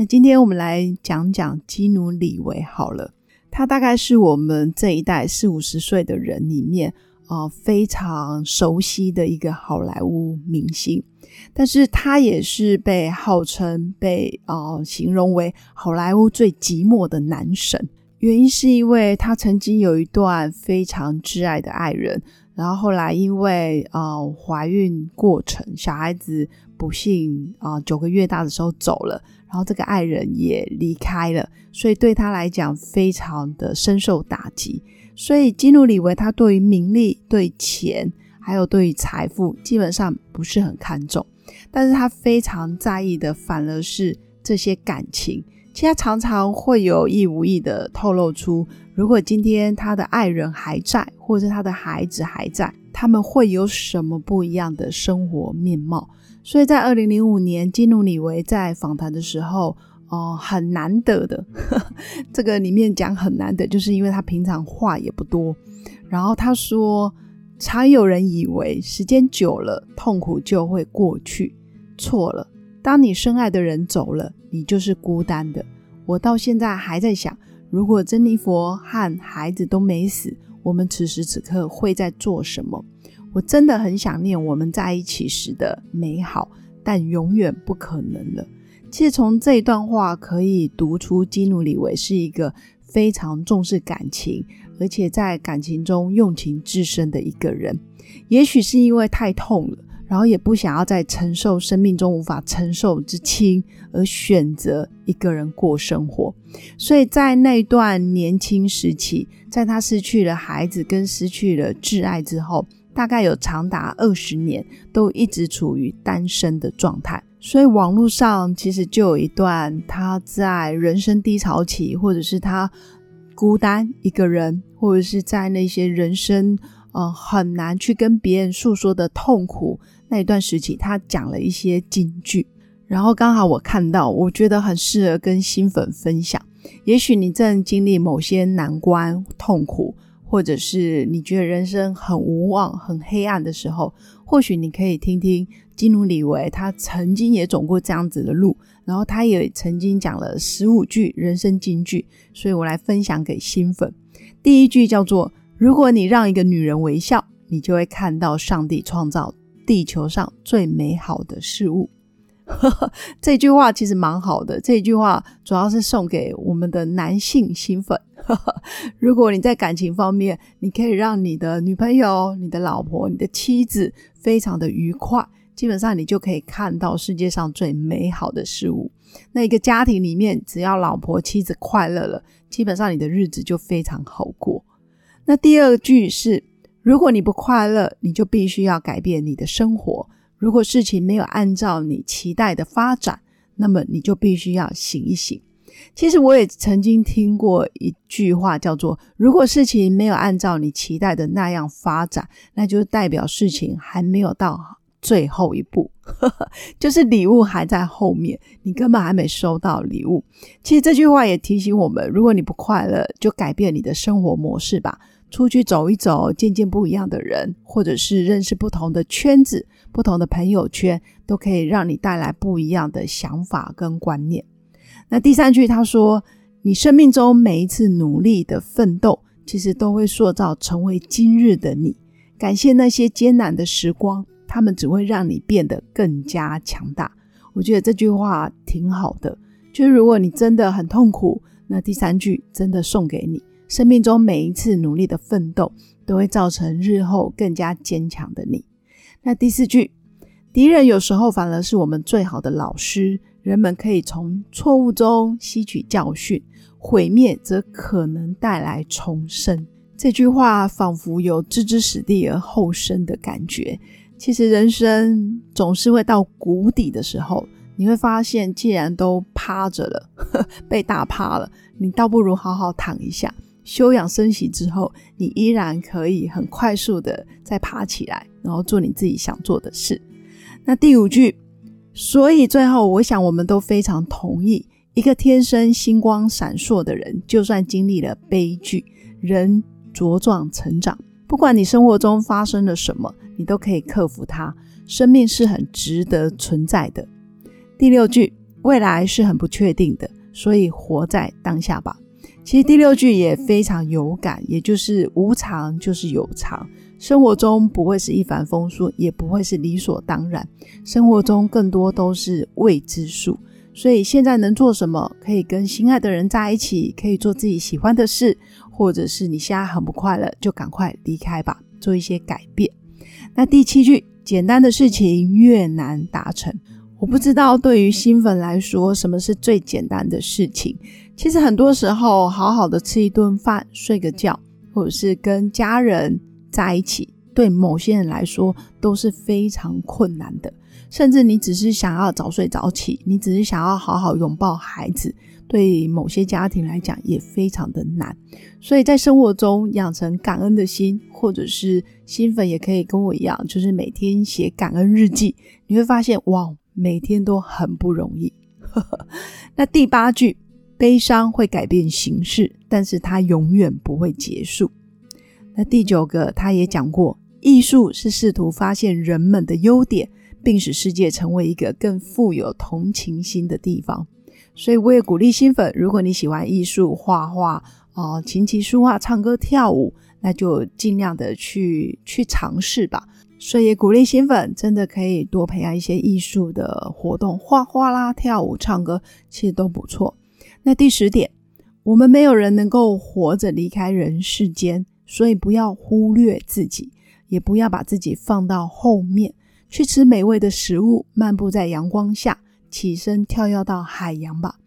那今天我们来讲讲基努里维好了，他大概是我们这一代四五十岁的人里面啊非常熟悉的一个好莱坞明星，但是他也是被号称被啊形容为好莱坞最寂寞的男神，原因是因为他曾经有一段非常挚爱的爱人，然后后来因为呃怀孕过程，小孩子不幸啊九个月大的时候走了。然后这个爱人也离开了，所以对他来讲非常的深受打击。所以基努里维他对于名利、对钱，还有对于财富，基本上不是很看重。但是他非常在意的，反而是这些感情。其实他常常会有意无意的透露出，如果今天他的爱人还在，或者他的孩子还在，他们会有什么不一样的生活面貌。所以在二零零五年，基努里维在访谈的时候，哦，很难得的，这个里面讲很难得，就是因为他平常话也不多。然后他说，常有人以为时间久了，痛苦就会过去，错了。当你深爱的人走了，你就是孤单的。我到现在还在想，如果珍妮佛和孩子都没死，我们此时此刻会在做什么？我真的很想念我们在一起时的美好，但永远不可能了。其实从这一段话可以读出基努里维是一个非常重视感情，而且在感情中用情至深的一个人。也许是因为太痛了，然后也不想要再承受生命中无法承受之轻，而选择一个人过生活。所以在那段年轻时期，在他失去了孩子跟失去了挚爱之后。大概有长达二十年都一直处于单身的状态，所以网络上其实就有一段他在人生低潮期，或者是他孤单一个人，或者是在那些人生呃很难去跟别人诉说的痛苦那一段时期，他讲了一些金句，然后刚好我看到，我觉得很适合跟新粉分享。也许你正经历某些难关痛苦。或者是你觉得人生很无望、很黑暗的时候，或许你可以听听基努里维，他曾经也走过这样子的路，然后他也曾经讲了十五句人生金句，所以我来分享给新粉。第一句叫做：如果你让一个女人微笑，你就会看到上帝创造地球上最美好的事物。这句话其实蛮好的。这句话主要是送给我们的男性新粉。如果你在感情方面，你可以让你的女朋友、你的老婆、你的妻子非常的愉快，基本上你就可以看到世界上最美好的事物。那一个家庭里面，只要老婆、妻子快乐了，基本上你的日子就非常好过。那第二句是：如果你不快乐，你就必须要改变你的生活。如果事情没有按照你期待的发展，那么你就必须要醒一醒。其实我也曾经听过一句话，叫做“如果事情没有按照你期待的那样发展，那就代表事情还没有到最后一步，就是礼物还在后面，你根本还没收到礼物。”其实这句话也提醒我们：如果你不快乐，就改变你的生活模式吧。出去走一走，见见不一样的人，或者是认识不同的圈子、不同的朋友圈，都可以让你带来不一样的想法跟观念。那第三句他说：“你生命中每一次努力的奋斗，其实都会塑造成为今日的你。感谢那些艰难的时光，他们只会让你变得更加强大。”我觉得这句话挺好的，就是如果你真的很痛苦，那第三句真的送给你。生命中每一次努力的奋斗，都会造成日后更加坚强的你。那第四句，敌人有时候反而是我们最好的老师。人们可以从错误中吸取教训，毁灭则可能带来重生。这句话仿佛有置之死地而后生的感觉。其实人生总是会到谷底的时候，你会发现，既然都趴着了，被打趴了，你倒不如好好躺一下，休养生息之后，你依然可以很快速的再爬起来，然后做你自己想做的事。那第五句，所以最后，我想我们都非常同意，一个天生星光闪烁的人，就算经历了悲剧，仍茁壮成长。不管你生活中发生了什么，你都可以克服它。生命是很值得存在的。第六句，未来是很不确定的，所以活在当下吧。其实第六句也非常有感，也就是无常就是有常，生活中不会是一帆风顺，也不会是理所当然，生活中更多都是未知数。所以现在能做什么？可以跟心爱的人在一起，可以做自己喜欢的事，或者是你现在很不快乐，就赶快离开吧，做一些改变。那第七句。简单的事情越难达成，我不知道对于新粉来说什么是最简单的事情。其实很多时候，好好的吃一顿饭、睡个觉，或者是跟家人在一起，对某些人来说都是非常困难的。甚至你只是想要早睡早起，你只是想要好好拥抱孩子。对某些家庭来讲也非常的难，所以在生活中养成感恩的心，或者是新粉也可以跟我一样，就是每天写感恩日记，你会发现哇，每天都很不容易。那第八句，悲伤会改变形式，但是它永远不会结束。那第九个，他也讲过，艺术是试图发现人们的优点，并使世界成为一个更富有同情心的地方。所以我也鼓励新粉，如果你喜欢艺术、画画、哦琴棋书画、唱歌跳舞，那就尽量的去去尝试吧。所以也鼓励新粉，真的可以多培养一些艺术的活动，画画啦、跳舞、唱歌，其实都不错。那第十点，我们没有人能够活着离开人世间，所以不要忽略自己，也不要把自己放到后面，去吃美味的食物，漫步在阳光下。起身跳跃到海洋吧，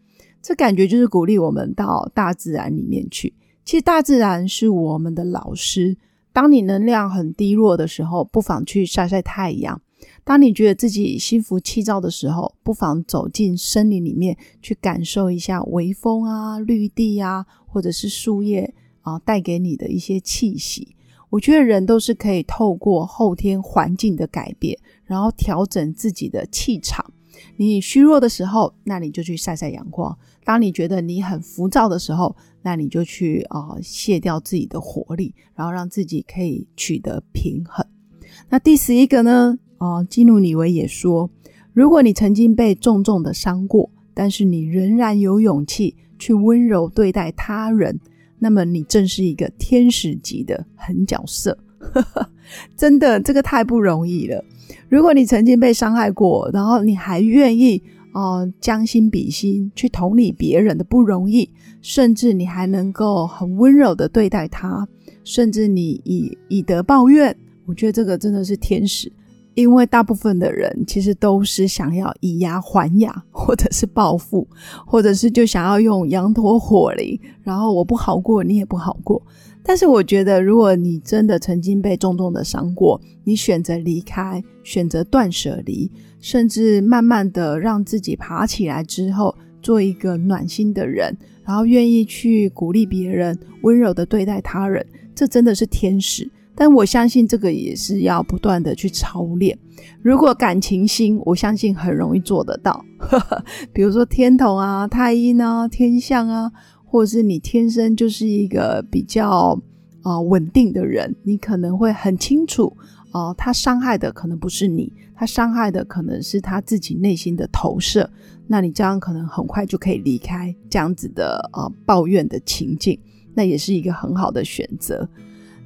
这感觉就是鼓励我们到大自然里面去。其实大自然是我们的老师。当你能量很低落的时候，不妨去晒晒太阳；当你觉得自己心浮气躁的时候，不妨走进森林里面去感受一下微风啊、绿地啊，或者是树叶啊带给你的一些气息。我觉得人都是可以透过后天环境的改变，然后调整自己的气场。你虚弱的时候，那你就去晒晒阳光；当你觉得你很浮躁的时候，那你就去啊卸掉自己的活力，然后让自己可以取得平衡。那第十一个呢？啊，基努里维也说，如果你曾经被重重的伤过，但是你仍然有勇气去温柔对待他人，那么你正是一个天使级的狠角色。真的，这个太不容易了。如果你曾经被伤害过，然后你还愿意哦将心比心去同理别人的不容易，甚至你还能够很温柔的对待他，甚至你以以德报怨，我觉得这个真的是天使。因为大部分的人其实都是想要以牙还牙，或者是报复，或者是就想要用羊驼火灵，然后我不好过，你也不好过。但是我觉得，如果你真的曾经被重重的伤过，你选择离开，选择断舍离，甚至慢慢的让自己爬起来之后，做一个暖心的人，然后愿意去鼓励别人，温柔的对待他人，这真的是天使。但我相信这个也是要不断的去操练。如果感情心，我相信很容易做得到。比如说天同啊、太阴啊、天象啊。或者是你天生就是一个比较啊稳定的人，你可能会很清楚哦，他伤害的可能不是你，他伤害的可能是他自己内心的投射。那你这样可能很快就可以离开这样子的啊抱怨的情境，那也是一个很好的选择。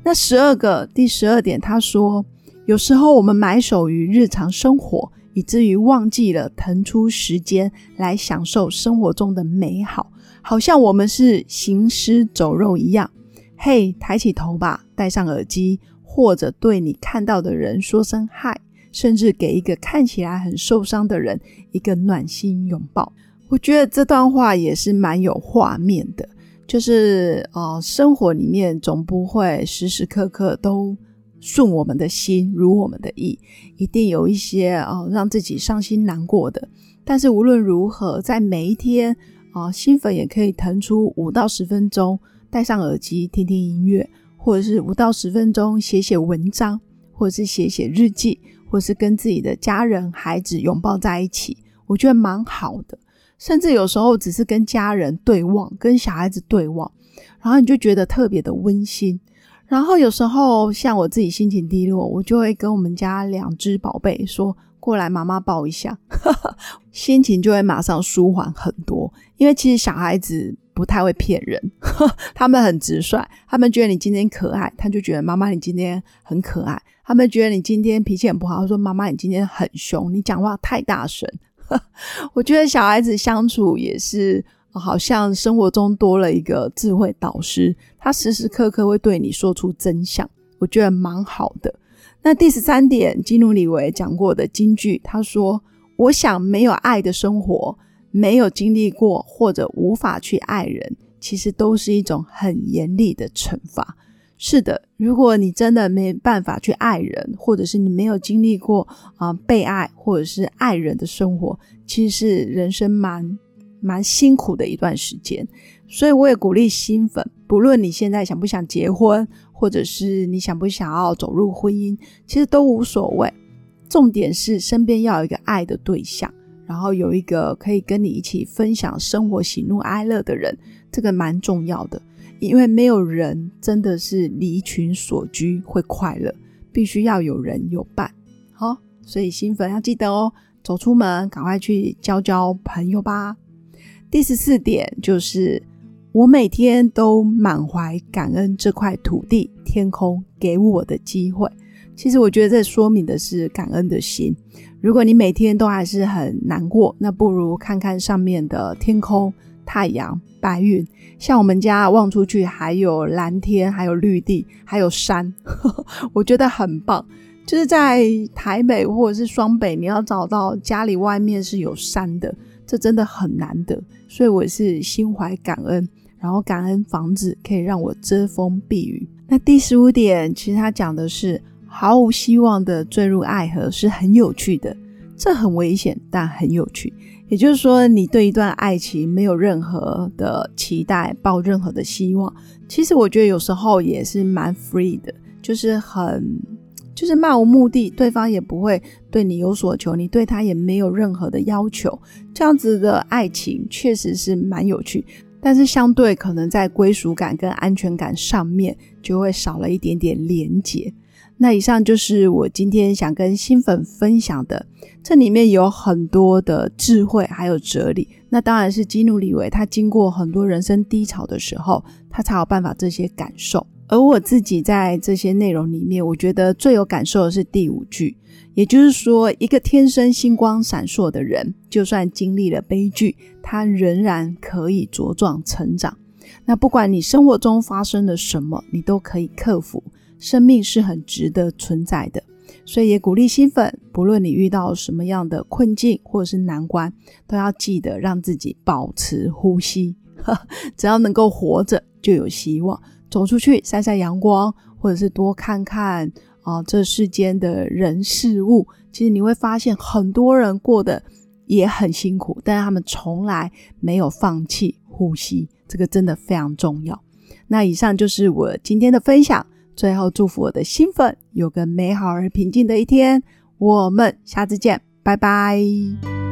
那十二个第十二点，他说，有时候我们埋首于日常生活，以至于忘记了腾出时间来享受生活中的美好。好像我们是行尸走肉一样。嘿，抬起头吧，戴上耳机，或者对你看到的人说声嗨，甚至给一个看起来很受伤的人一个暖心拥抱。我觉得这段话也是蛮有画面的，就是哦，生活里面总不会时时刻刻都顺我们的心，如我们的意，一定有一些哦让自己伤心难过的。但是无论如何，在每一天啊，新粉也可以腾出五到十分钟，戴上耳机听听音乐，或者是五到十分钟写写文章，或者是写写日记，或者是跟自己的家人、孩子拥抱在一起，我觉得蛮好的。甚至有时候只是跟家人对望，跟小孩子对望，然后你就觉得特别的温馨。然后有时候像我自己心情低落，我就会跟我们家两只宝贝说。过来，妈妈抱一下，心情就会马上舒缓很多。因为其实小孩子不太会骗人，他们很直率。他们觉得你今天可爱，他就觉得妈妈你今天很可爱。他们觉得你今天脾气很不好，他说妈妈你今天很凶，你讲话太大声。我觉得小孩子相处也是，好像生活中多了一个智慧导师，他时时刻刻会对你说出真相，我觉得蛮好的。那第十三点，基努里维讲过的金句，他说：“我想没有爱的生活，没有经历过或者无法去爱人，其实都是一种很严厉的惩罚。”是的，如果你真的没办法去爱人，或者是你没有经历过啊被爱或者是爱人的生活，其实是人生蛮蛮辛苦的一段时间。所以我也鼓励新粉，不论你现在想不想结婚。或者是你想不想要走入婚姻，其实都无所谓。重点是身边要有一个爱的对象，然后有一个可以跟你一起分享生活喜怒哀乐的人，这个蛮重要的。因为没有人真的是离群所居会快乐，必须要有人有伴。好，所以新粉要记得哦，走出门赶快去交交朋友吧。第十四点就是。我每天都满怀感恩这块土地、天空给我的机会。其实我觉得这说明的是感恩的心。如果你每天都还是很难过，那不如看看上面的天空、太阳、白云。像我们家望出去，还有蓝天，还有绿地，还有山，我觉得很棒。就是在台北或者是双北，你要找到家里外面是有山的，这真的很难得。所以我是心怀感恩。然后感恩房子可以让我遮风避雨。那第十五点，其实他讲的是毫无希望的坠入爱河是很有趣的，这很危险，但很有趣。也就是说，你对一段爱情没有任何的期待，抱任何的希望，其实我觉得有时候也是蛮 free 的，就是很就是漫无目的，对方也不会对你有所求，你对他也没有任何的要求，这样子的爱情确实是蛮有趣。但是相对可能在归属感跟安全感上面就会少了一点点连结。那以上就是我今天想跟新粉分享的，这里面有很多的智慧还有哲理。那当然是基努里维他经过很多人生低潮的时候，他才有办法这些感受。而我自己在这些内容里面，我觉得最有感受的是第五句。也就是说，一个天生星光闪烁的人，就算经历了悲剧，他仍然可以茁壮成长。那不管你生活中发生了什么，你都可以克服。生命是很值得存在的，所以也鼓励新粉，不论你遇到什么样的困境或者是难关，都要记得让自己保持呼吸。只要能够活着，就有希望。走出去晒晒阳光，或者是多看看。啊，这世间的人事物，其实你会发现很多人过得也很辛苦，但是他们从来没有放弃呼吸，这个真的非常重要。那以上就是我今天的分享，最后祝福我的新粉有个美好而平静的一天，我们下次见，拜拜。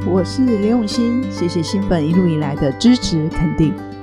我是刘永新，谢谢新粉一路以来的支持肯定。